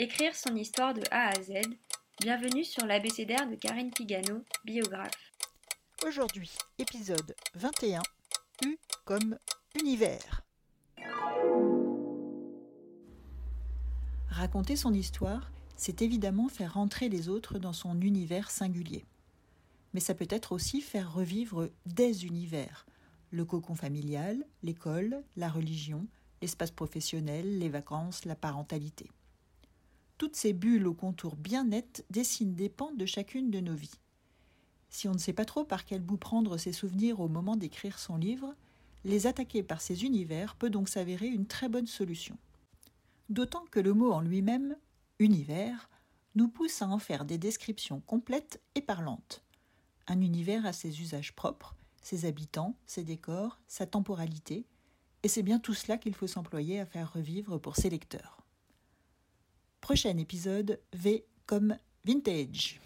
Écrire son histoire de A à Z. Bienvenue sur l'abécédaire de Karine Pigano, biographe. Aujourd'hui, épisode 21, U comme univers. Raconter son histoire, c'est évidemment faire rentrer les autres dans son univers singulier. Mais ça peut être aussi faire revivre des univers, le cocon familial, l'école, la religion, l'espace professionnel, les vacances, la parentalité. Toutes ces bulles aux contours bien nets dessinent des pans de chacune de nos vies. Si on ne sait pas trop par quel bout prendre ses souvenirs au moment d'écrire son livre, les attaquer par ces univers peut donc s'avérer une très bonne solution. D'autant que le mot en lui-même, univers, nous pousse à en faire des descriptions complètes et parlantes. Un univers a ses usages propres, ses habitants, ses décors, sa temporalité, et c'est bien tout cela qu'il faut s'employer à faire revivre pour ses lecteurs. Prochain épisode V comme vintage.